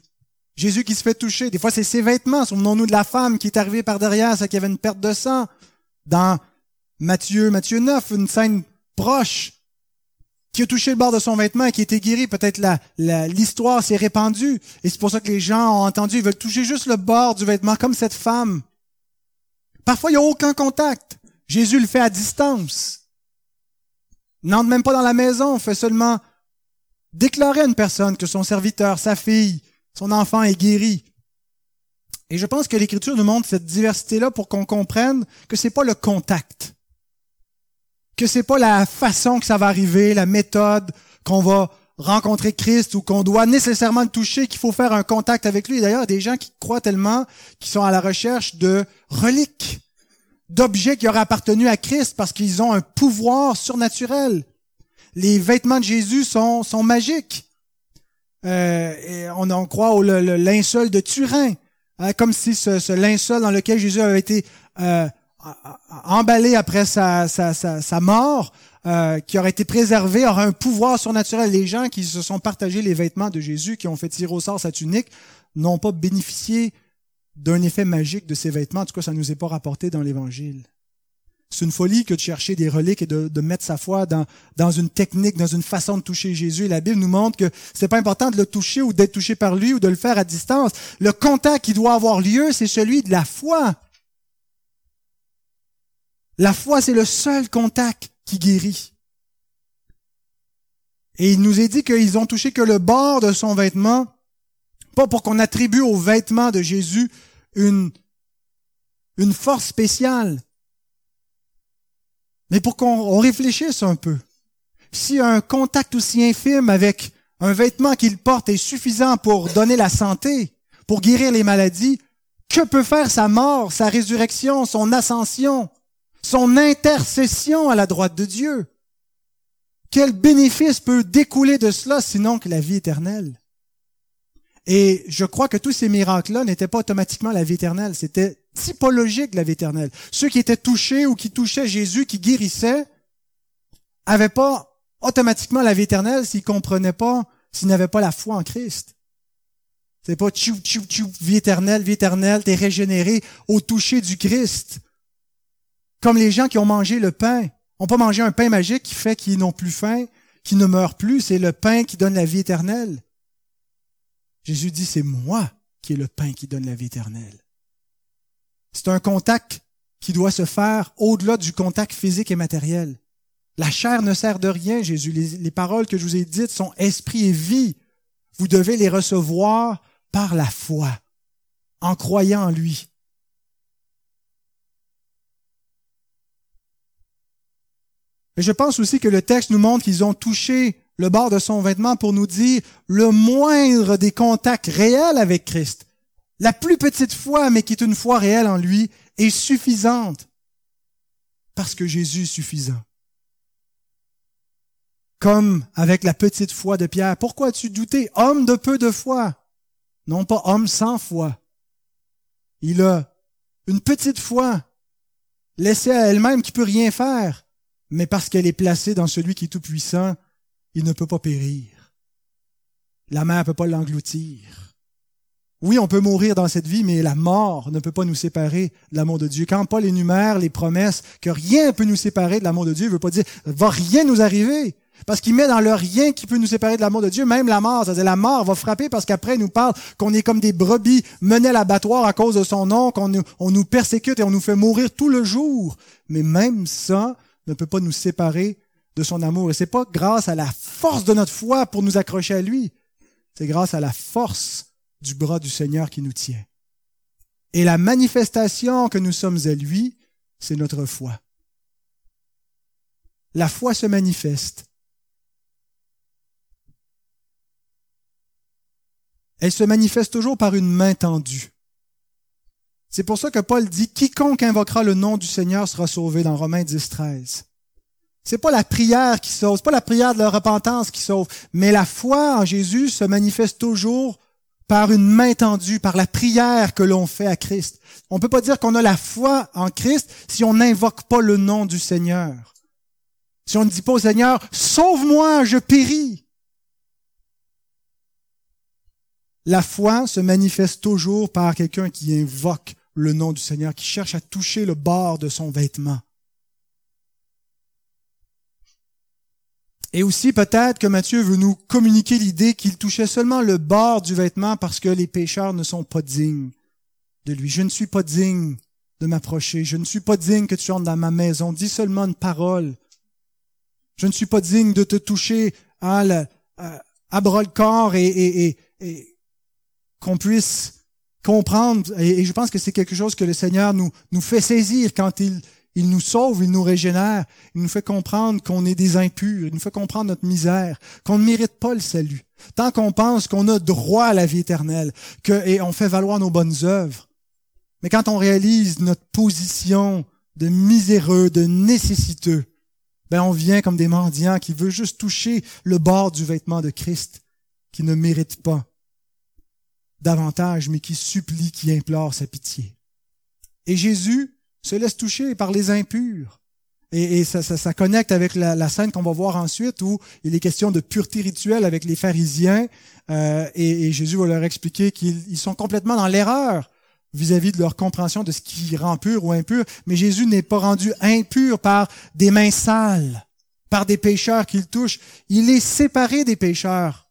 Jésus qui se fait toucher. Des fois, c'est ses vêtements. Souvenons-nous de la femme qui est arrivée par derrière, qu'il y avait une perte de sang. Dans Matthieu, Matthieu 9, une scène proche qui a touché le bord de son vêtement et qui était guéri. Peut-être la, l'histoire s'est répandue. Et c'est pour ça que les gens ont entendu, ils veulent toucher juste le bord du vêtement, comme cette femme. Parfois, il n'y a aucun contact. Jésus le fait à distance. N'entre même pas dans la maison, fait seulement déclarer à une personne que son serviteur, sa fille, son enfant est guéri. Et je pense que l'Écriture nous montre cette diversité-là pour qu'on comprenne que c'est pas le contact que c'est pas la façon que ça va arriver, la méthode qu'on va rencontrer Christ ou qu'on doit nécessairement le toucher, qu'il faut faire un contact avec lui. D'ailleurs, il y a des gens qui croient tellement, qui sont à la recherche de reliques, d'objets qui auraient appartenu à Christ parce qu'ils ont un pouvoir surnaturel. Les vêtements de Jésus sont, sont magiques. Euh, on en croit au linceul de Turin, hein, comme si ce, ce, linceul dans lequel Jésus avait été euh, emballé après sa, sa, sa, mort, euh, qui aurait été préservé, aurait un pouvoir surnaturel. Les gens qui se sont partagés les vêtements de Jésus, qui ont fait tirer au sort sa tunique, n'ont pas bénéficié d'un effet magique de ces vêtements. En tout cas, ça ne nous est pas rapporté dans l'Évangile. C'est une folie que de chercher des reliques et de, de mettre sa foi dans, dans une technique, dans une façon de toucher Jésus. la Bible nous montre que c'est pas important de le toucher ou d'être touché par lui ou de le faire à distance. Le contact qui doit avoir lieu, c'est celui de la foi. La foi, c'est le seul contact qui guérit. Et il nous est dit qu'ils ont touché que le bord de son vêtement, pas pour qu'on attribue au vêtement de Jésus une, une force spéciale, mais pour qu'on réfléchisse un peu. Si un contact aussi infime avec un vêtement qu'il porte est suffisant pour donner la santé, pour guérir les maladies, que peut faire sa mort, sa résurrection, son ascension? Son intercession à la droite de Dieu. Quel bénéfice peut découler de cela sinon que la vie éternelle? Et je crois que tous ces miracles-là n'étaient pas automatiquement la vie éternelle, c'était typologique la vie éternelle. Ceux qui étaient touchés ou qui touchaient Jésus, qui guérissaient, avaient pas automatiquement la vie éternelle s'ils comprenaient pas, s'ils n'avaient pas la foi en Christ. C'est pas tchou, tchou, tchou, vie éternelle, vie éternelle, t'es régénéré au toucher du Christ. Comme les gens qui ont mangé le pain. On pas mangé un pain magique qui fait qu'ils n'ont plus faim, qu'ils ne meurent plus. C'est le pain qui donne la vie éternelle. Jésus dit, c'est moi qui est le pain qui donne la vie éternelle. C'est un contact qui doit se faire au-delà du contact physique et matériel. La chair ne sert de rien, Jésus. Les, paroles que je vous ai dites sont esprit et vie. Vous devez les recevoir par la foi, en croyant en lui. Mais je pense aussi que le texte nous montre qu'ils ont touché le bord de son vêtement pour nous dire le moindre des contacts réels avec Christ, la plus petite foi, mais qui est une foi réelle en lui, est suffisante. Parce que Jésus est suffisant. Comme avec la petite foi de Pierre. Pourquoi as-tu douté? Homme de peu de foi. Non pas homme sans foi. Il a une petite foi, laissée à elle-même qui peut rien faire mais parce qu'elle est placée dans celui qui est tout-puissant, il ne peut pas périr. La mer ne peut pas l'engloutir. Oui, on peut mourir dans cette vie, mais la mort ne peut pas nous séparer de l'amour de Dieu. Quand Paul énumère les promesses que rien ne peut nous séparer de l'amour de Dieu, il veut pas dire va rien nous arriver. Parce qu'il met dans le rien qui peut nous séparer de l'amour de Dieu, même la mort. C'est-à-dire la mort va frapper parce qu'après il nous parle qu'on est comme des brebis menées à l'abattoir à cause de son nom, qu'on nous, on nous persécute et on nous fait mourir tout le jour. Mais même ça, ne peut pas nous séparer de son amour. Et c'est pas grâce à la force de notre foi pour nous accrocher à lui. C'est grâce à la force du bras du Seigneur qui nous tient. Et la manifestation que nous sommes à lui, c'est notre foi. La foi se manifeste. Elle se manifeste toujours par une main tendue. C'est pour ça que Paul dit quiconque invoquera le nom du Seigneur sera sauvé dans Romains 10, 13. C'est pas la prière qui sauve, c'est pas la prière de la repentance qui sauve, mais la foi en Jésus se manifeste toujours par une main tendue, par la prière que l'on fait à Christ. On peut pas dire qu'on a la foi en Christ si on n'invoque pas le nom du Seigneur. Si on ne dit pas au Seigneur, sauve-moi, je péris. La foi se manifeste toujours par quelqu'un qui invoque le nom du Seigneur, qui cherche à toucher le bord de son vêtement. Et aussi peut-être que Matthieu veut nous communiquer l'idée qu'il touchait seulement le bord du vêtement parce que les pécheurs ne sont pas dignes de lui. Je ne suis pas digne de m'approcher. Je ne suis pas digne que tu entres dans ma maison. Dis seulement une parole. Je ne suis pas digne de te toucher à, la, à, bras le corps et, qu'on puisse comprendre. Et, je pense que c'est quelque chose que le Seigneur nous, fait saisir quand il, il nous sauve, il nous régénère, il nous fait comprendre qu'on est des impurs, il nous fait comprendre notre misère, qu'on ne mérite pas le salut. Tant qu'on pense qu'on a droit à la vie éternelle, que, et on fait valoir nos bonnes œuvres. Mais quand on réalise notre position de miséreux, de nécessiteux, ben on vient comme des mendiants qui veulent juste toucher le bord du vêtement de Christ, qui ne mérite pas davantage, mais qui supplie, qui implore sa pitié. Et Jésus se laisse toucher par les impurs. Et, ça, ça, connecte avec la, scène qu'on va voir ensuite où il est question de pureté rituelle avec les pharisiens. Euh, et, Jésus va leur expliquer qu'ils sont complètement dans l'erreur vis-à-vis de leur compréhension de ce qui rend pur ou impur. Mais Jésus n'est pas rendu impur par des mains sales, par des pécheurs qu'il touche. Il est séparé des pécheurs.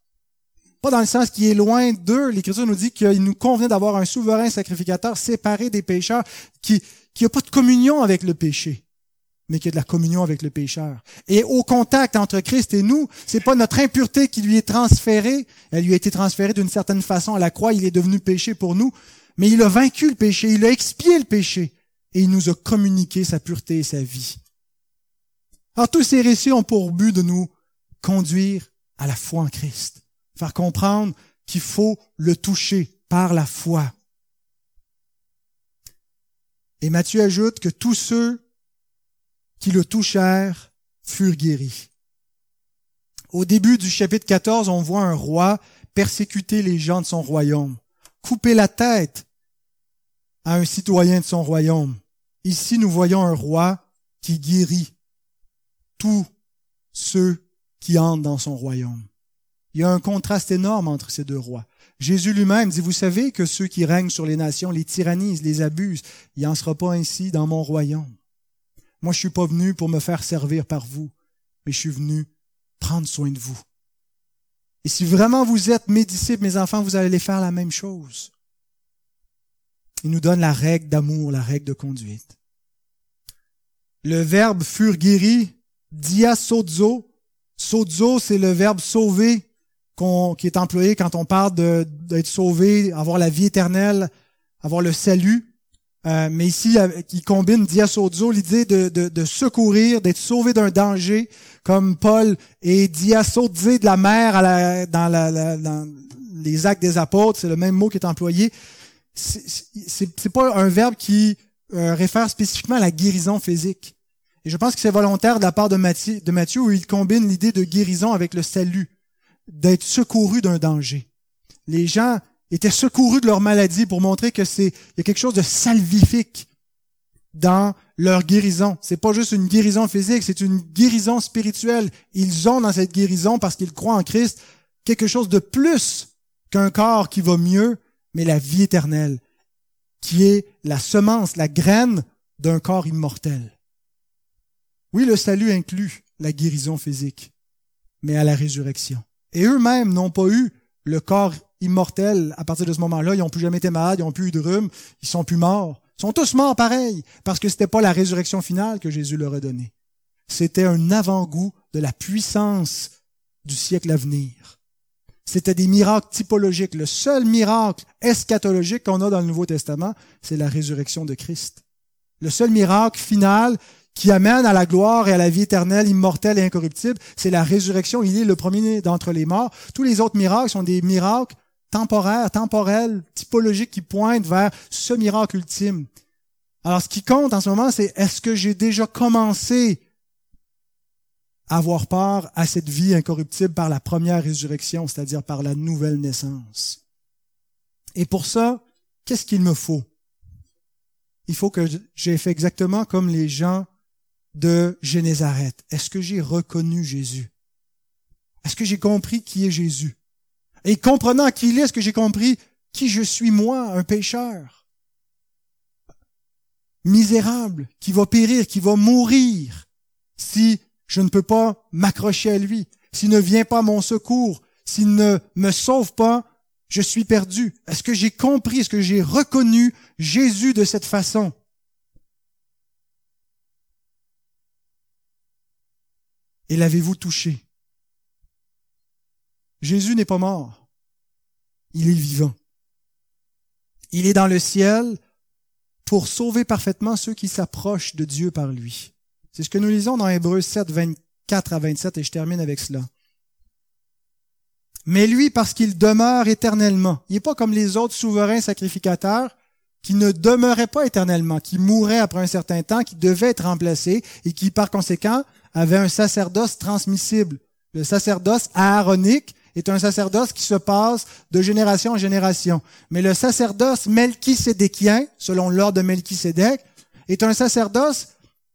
Pas dans le sens qu'il est loin d'eux. L'Écriture nous dit qu'il nous convient d'avoir un souverain sacrificateur séparé des pécheurs qui qui n'a pas de communion avec le péché, mais qui a de la communion avec le pécheur. Et au contact entre Christ et nous, c'est pas notre impureté qui lui est transférée. Elle lui a été transférée d'une certaine façon à la croix. Il est devenu péché pour nous, mais il a vaincu le péché. Il a expié le péché et il nous a communiqué sa pureté et sa vie. Alors tous ces récits ont pour but de nous conduire à la foi en Christ faire comprendre qu'il faut le toucher par la foi. Et Matthieu ajoute que tous ceux qui le touchèrent furent guéris. Au début du chapitre 14, on voit un roi persécuter les gens de son royaume, couper la tête à un citoyen de son royaume. Ici, nous voyons un roi qui guérit tous ceux qui entrent dans son royaume. Il y a un contraste énorme entre ces deux rois. Jésus lui-même dit, vous savez que ceux qui règnent sur les nations les tyrannisent, les abusent. Il n'en sera pas ainsi dans mon royaume. Moi, je suis pas venu pour me faire servir par vous, mais je suis venu prendre soin de vous. Et si vraiment vous êtes mes disciples, mes enfants, vous allez faire la même chose. Il nous donne la règle d'amour, la règle de conduite. Le verbe furent guéris, dia sozo. Sozo, c'est le verbe sauver qui est employé quand on parle d'être sauvé, avoir la vie éternelle, avoir le salut. Euh, mais ici, il combine diasozo, l'idée de, de, secourir, d'être sauvé d'un danger, comme Paul, et diasodze de la mer à la, dans, la, dans les actes des apôtres, c'est le même mot qui est employé. C'est pas un verbe qui euh, réfère spécifiquement à la guérison physique. Et je pense que c'est volontaire de la part de de Matthieu où il combine l'idée de guérison avec le salut d'être secourus d'un danger. Les gens étaient secourus de leur maladie pour montrer que c'est il y a quelque chose de salvifique dans leur guérison. C'est pas juste une guérison physique, c'est une guérison spirituelle. Ils ont dans cette guérison parce qu'ils croient en Christ quelque chose de plus qu'un corps qui va mieux, mais la vie éternelle, qui est la semence, la graine d'un corps immortel. Oui, le salut inclut la guérison physique, mais à la résurrection. Et eux-mêmes n'ont pas eu le corps immortel à partir de ce moment-là. Ils n'ont plus jamais été malades, ils n'ont plus eu de rhume, ils sont plus morts. Ils sont tous morts pareil, parce que c'était pas la résurrection finale que Jésus leur a donnée. c'était un avant-goût de la puissance du siècle à venir. C'était des miracles typologiques. Le seul miracle eschatologique qu'on a dans le Nouveau Testament, c'est la résurrection de Christ. Le seul miracle final qui amène à la gloire et à la vie éternelle, immortelle et incorruptible, c'est la résurrection. Il est le premier d'entre les morts. Tous les autres miracles sont des miracles temporaires, temporels, typologiques qui pointent vers ce miracle ultime. Alors, ce qui compte en ce moment, c'est est-ce que j'ai déjà commencé avoir part à cette vie incorruptible par la première résurrection, c'est-à-dire par la nouvelle naissance? Et pour ça, qu'est-ce qu'il me faut? Il faut que j'ai fait exactement comme les gens de Génézareth. Est-ce que j'ai reconnu Jésus? Est-ce que j'ai compris qui est Jésus? Et comprenant qui il est, est-ce que j'ai compris qui je suis moi, un pécheur? Misérable, qui va périr, qui va mourir si je ne peux pas m'accrocher à lui. S'il ne vient pas à mon secours, s'il ne me sauve pas, je suis perdu. Est-ce que j'ai compris, est-ce que j'ai reconnu Jésus de cette façon? Et l'avez-vous touché? Jésus n'est pas mort. Il est vivant. Il est dans le ciel pour sauver parfaitement ceux qui s'approchent de Dieu par lui. C'est ce que nous lisons dans Hébreux 7, 24 à 27, et je termine avec cela. Mais lui, parce qu'il demeure éternellement, il n'est pas comme les autres souverains sacrificateurs qui ne demeuraient pas éternellement, qui mouraient après un certain temps, qui devaient être remplacés et qui, par conséquent, avaient un sacerdoce transmissible. Le sacerdoce aaronique est un sacerdoce qui se passe de génération en génération. Mais le sacerdoce melchisédékien, selon l'ordre de Melchisédek, est un sacerdoce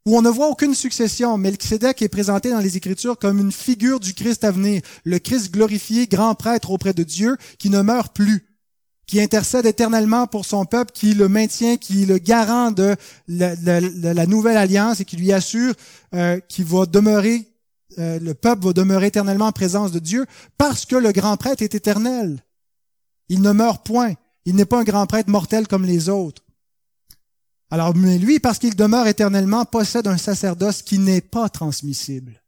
où on ne voit aucune succession. Melchizedek est présenté dans les Écritures comme une figure du Christ à venir, le Christ glorifié, grand prêtre auprès de Dieu, qui ne meurt plus, qui intercède éternellement pour son peuple, qui le maintient, qui le garant de la, nouvelle alliance et qui lui assure euh, qu'il va demeurer, euh, le peuple va demeurer éternellement en présence de Dieu, parce que le grand prêtre est éternel. Il ne meurt point. Il n'est pas un grand prêtre mortel comme les autres. Alors, mais lui, parce qu'il demeure éternellement, possède un sacerdoce qui n'est pas transmissible.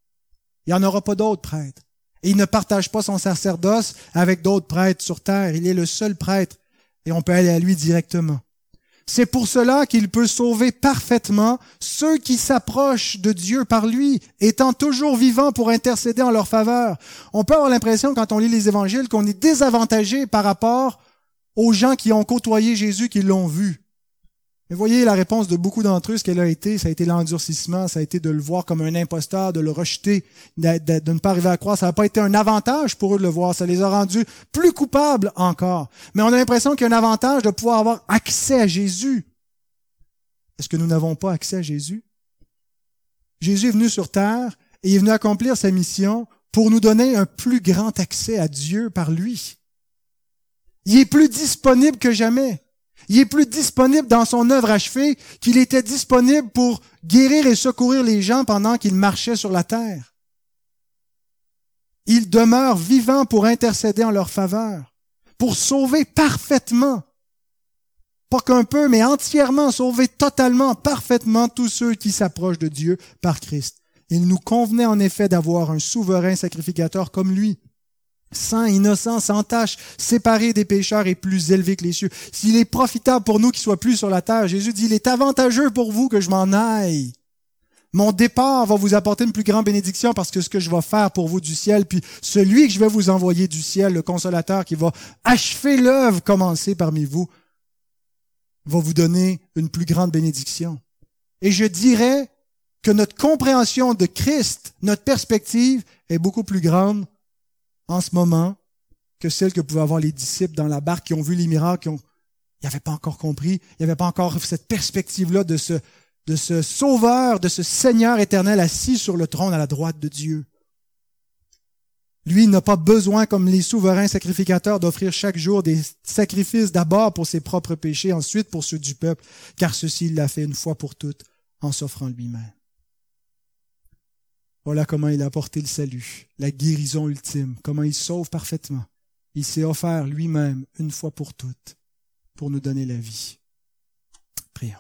Il n'y en aura pas d'autres prêtres. Il ne partage pas son sacerdoce avec d'autres prêtres sur terre. Il est le seul prêtre et on peut aller à lui directement. C'est pour cela qu'il peut sauver parfaitement ceux qui s'approchent de Dieu par lui, étant toujours vivant pour intercéder en leur faveur. On peut avoir l'impression, quand on lit les évangiles, qu'on est désavantagé par rapport aux gens qui ont côtoyé Jésus, qui l'ont vu. Mais voyez la réponse de beaucoup d'entre eux, ce qu'elle a été, ça a été l'endurcissement, ça a été de le voir comme un imposteur, de le rejeter, de, ne pas arriver à croire. Ça n'a pas été un avantage pour eux de le voir, ça les a rendus plus coupables encore. Mais on a l'impression qu'il y a un avantage de pouvoir avoir accès à Jésus. Est-ce que nous n'avons pas accès à Jésus? Jésus est venu sur terre et il est venu accomplir sa mission pour nous donner un plus grand accès à Dieu par lui. Il est plus disponible que jamais. Il est plus disponible dans son œuvre achevée qu'il était disponible pour guérir et secourir les gens pendant qu'il marchait sur la terre. Il demeure vivant pour intercéder en leur faveur, pour sauver parfaitement, pas qu'un peu, mais entièrement sauver totalement, parfaitement tous ceux qui s'approchent de Dieu par Christ. Il nous convenait en effet d'avoir un souverain sacrificateur comme lui, saint, innocent, sans tache, séparé des pécheurs et plus élevé que les cieux. S'il est profitable pour nous qu'il soit plus sur la terre, Jésus dit, il est avantageux pour vous que je m'en aille. Mon départ va vous apporter une plus grande bénédiction parce que ce que je vais faire pour vous du ciel, puis celui que je vais vous envoyer du ciel, le consolateur qui va achever l'œuvre commencée parmi vous, va vous donner une plus grande bénédiction. Et je dirais que notre compréhension de Christ, notre perspective est beaucoup plus grande en ce moment que celle que pouvaient avoir les disciples dans la barque qui ont vu les miracles, qui ont, ils n'avaient pas encore compris, il n'y avait pas encore cette perspective-là de ce, de ce sauveur, de ce Seigneur éternel assis sur le trône à la droite de Dieu. Lui n'a pas besoin, comme les souverains sacrificateurs, d'offrir chaque jour des sacrifices d'abord pour ses propres péchés, ensuite pour ceux du peuple, car ceci il l'a fait une fois pour toutes en s'offrant lui-même. Voilà comment il a apporté le salut, la guérison ultime, comment il sauve parfaitement. Il s'est offert lui-même une fois pour toutes pour nous donner la vie. Prions.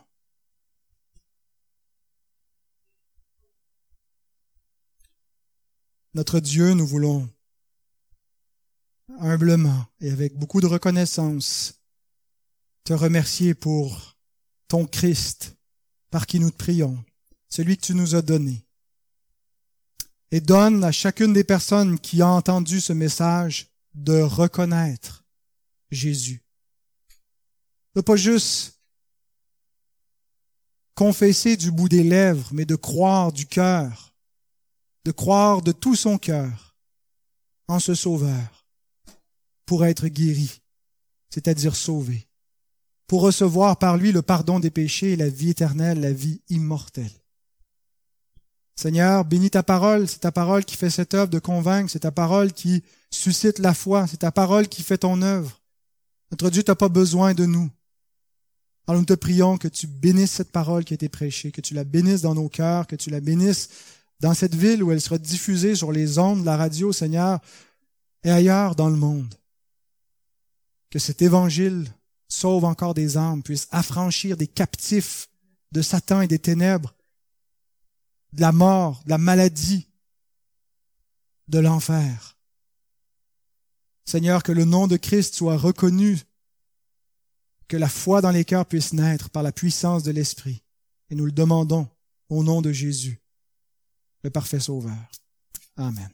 Notre Dieu, nous voulons humblement et avec beaucoup de reconnaissance te remercier pour ton Christ par qui nous te prions, celui que tu nous as donné. Et donne à chacune des personnes qui a entendu ce message de reconnaître Jésus. De pas juste confesser du bout des lèvres, mais de croire du cœur, de croire de tout son cœur en ce Sauveur pour être guéri, c'est-à-dire sauvé, pour recevoir par lui le pardon des péchés et la vie éternelle, la vie immortelle. Seigneur, bénis ta parole, c'est ta parole qui fait cette œuvre de convaincre, c'est ta parole qui suscite la foi, c'est ta parole qui fait ton œuvre. Notre Dieu n'a pas besoin de nous. Alors nous te prions que tu bénisses cette parole qui a été prêchée, que tu la bénisses dans nos cœurs, que tu la bénisses dans cette ville où elle sera diffusée sur les ondes de la radio, Seigneur, et ailleurs dans le monde. Que cet évangile sauve encore des âmes, puisse affranchir des captifs de Satan et des ténèbres, de la mort, de la maladie, de l'enfer. Seigneur, que le nom de Christ soit reconnu, que la foi dans les cœurs puisse naître par la puissance de l'Esprit. Et nous le demandons au nom de Jésus, le parfait Sauveur. Amen.